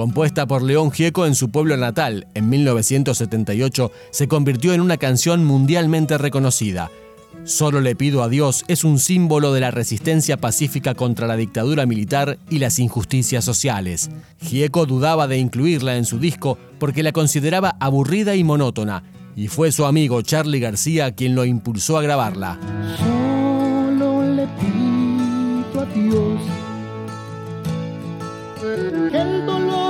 Compuesta por León Gieco en su pueblo natal, en 1978 se convirtió en una canción mundialmente reconocida. Solo le pido a Dios es un símbolo de la resistencia pacífica contra la dictadura militar y las injusticias sociales. Gieco dudaba de incluirla en su disco porque la consideraba aburrida y monótona, y fue su amigo Charlie García quien lo impulsó a grabarla. Solo le pido a Dios el dolor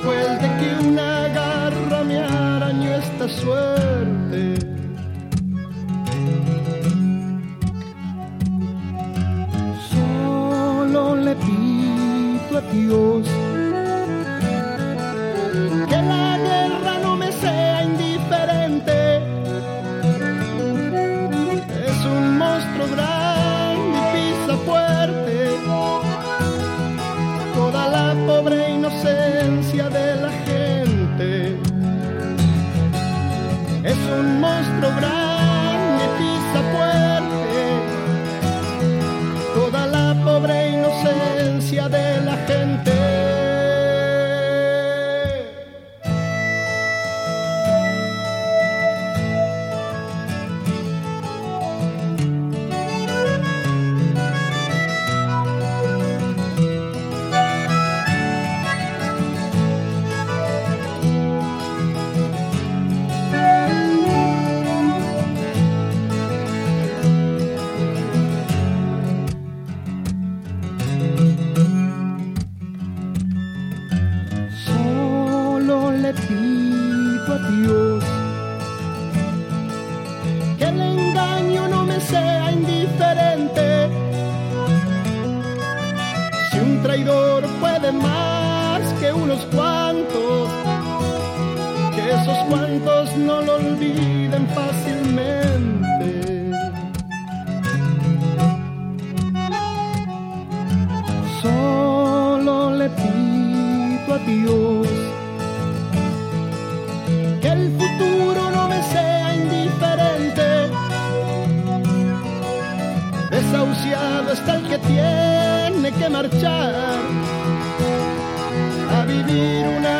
después de que una garra me arañó esta suerte. Inocencia de la gente. Es un monstruo grande no lo olviden fácilmente. Solo le pido a Dios que el futuro no me sea indiferente. Desahuciado está el que tiene que marchar a vivir una